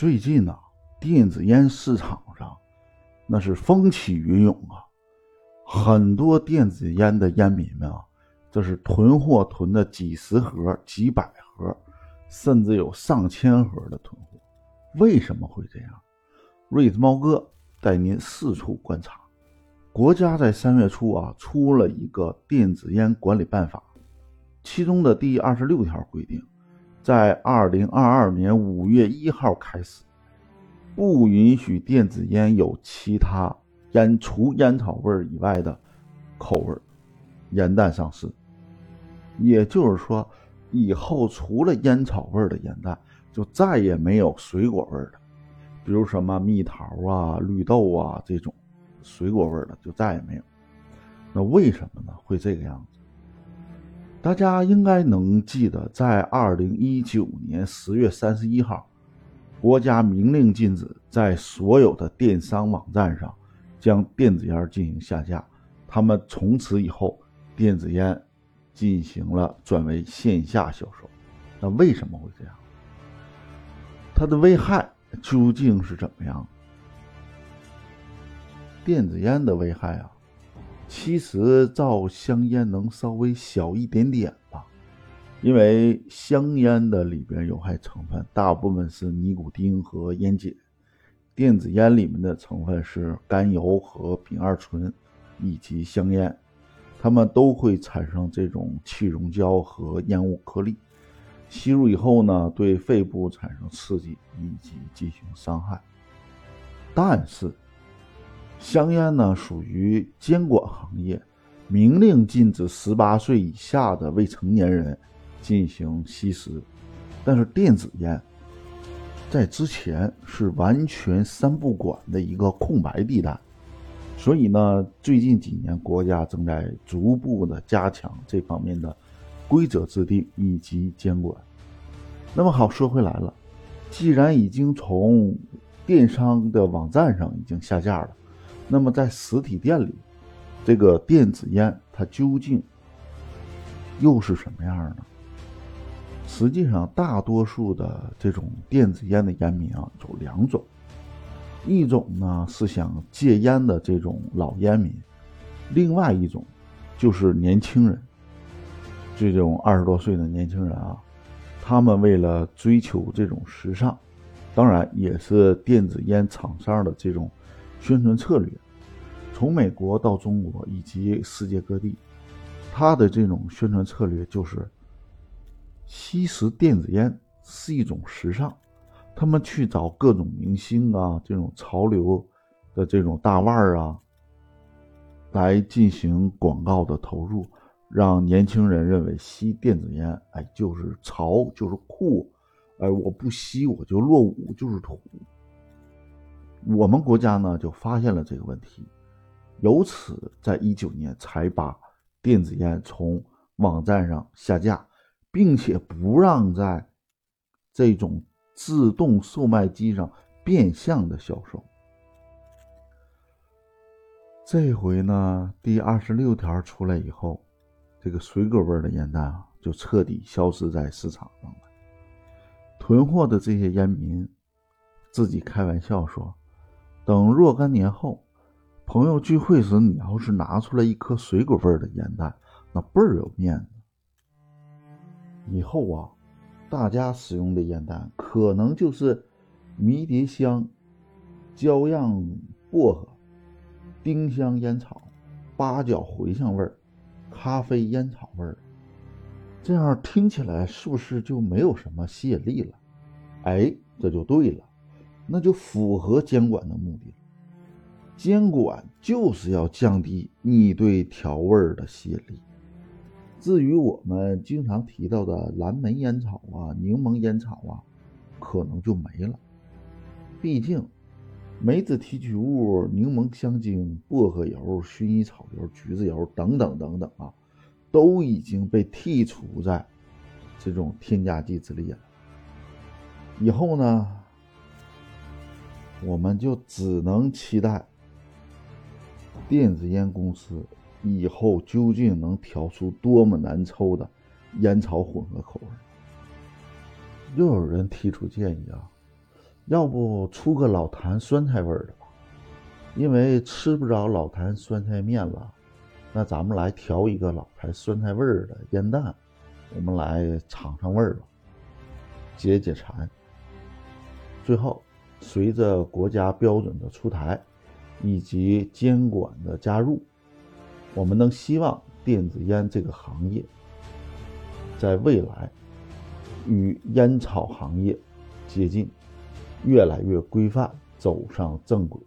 最近呐，电子烟市场上那是风起云涌啊，很多电子烟的烟民们啊，这是囤货囤的几十盒、几百盒，甚至有上千盒的囤货。为什么会这样？瑞子猫哥带您四处观察。国家在三月初啊，出了一个电子烟管理办法，其中的第二十六条规定。在二零二二年五月一号开始，不允许电子烟有其他烟除烟草味以外的口味烟弹上市。也就是说，以后除了烟草味的烟弹，就再也没有水果味的，比如什么蜜桃啊、绿豆啊这种水果味的，就再也没有。那为什么呢？会这个样子？大家应该能记得，在二零一九年十月三十一号，国家明令禁止在所有的电商网站上将电子烟进行下架。他们从此以后，电子烟进行了转为线下销售。那为什么会这样？它的危害究竟是怎么样？电子烟的危害啊！其实，照香烟能稍微小一点点吧，因为香烟的里边有害成分大部分是尼古丁和烟碱，电子烟里面的成分是甘油和丙二醇以及香烟，它们都会产生这种气溶胶和烟雾颗粒，吸入以后呢，对肺部产生刺激以及进行伤害，但是。香烟呢属于监管行业，明令禁止十八岁以下的未成年人进行吸食。但是电子烟在之前是完全三不管的一个空白地带，所以呢，最近几年国家正在逐步的加强这方面的规则制定以及监管。那么好说回来了，既然已经从电商的网站上已经下架了。那么在实体店里，这个电子烟它究竟又是什么样呢？实际上，大多数的这种电子烟的烟民啊，有两种，一种呢是想戒烟的这种老烟民，另外一种就是年轻人，这种二十多岁的年轻人啊，他们为了追求这种时尚，当然也是电子烟厂商的这种。宣传策略，从美国到中国以及世界各地，他的这种宣传策略就是，吸食电子烟是一种时尚，他们去找各种明星啊，这种潮流的这种大腕儿啊，来进行广告的投入，让年轻人认为吸电子烟，哎，就是潮，就是酷，哎，我不吸我就落伍，就是土。我们国家呢就发现了这个问题，由此在一九年才把电子烟从网站上下架，并且不让在这种自动售卖机上变相的销售。这回呢，第二十六条出来以后，这个水果味的烟弹啊就彻底消失在市场上了。囤货的这些烟民自己开玩笑说。等若干年后，朋友聚会时，你要是拿出来一颗水果味的烟弹，那倍儿有面子。以后啊，大家使用的烟弹可能就是迷迭香、焦样薄荷、丁香烟草、八角茴香味儿、咖啡烟草味儿。这样听起来是不是就没有什么吸引力了？哎，这就对了。那就符合监管的目的了。监管就是要降低你对调味儿的吸引力。至于我们经常提到的蓝莓烟草啊、柠檬烟草啊，可能就没了。毕竟，梅子提取物、柠檬香精、薄荷油、薰衣草油、橘子油等等等等啊，都已经被剔除在这种添加剂之列了。以后呢？我们就只能期待电子烟公司以后究竟能调出多么难抽的烟草混合口味。又有人提出建议啊，要不出个老坛酸菜味的吧？因为吃不着老坛酸菜面了，那咱们来调一个老坛酸菜味的烟蛋，我们来尝尝味儿吧，解解馋。最后，随着国家标准的出台以及监管的加入，我们能希望电子烟这个行业在未来与烟草行业接近。越来越规范，走上正轨。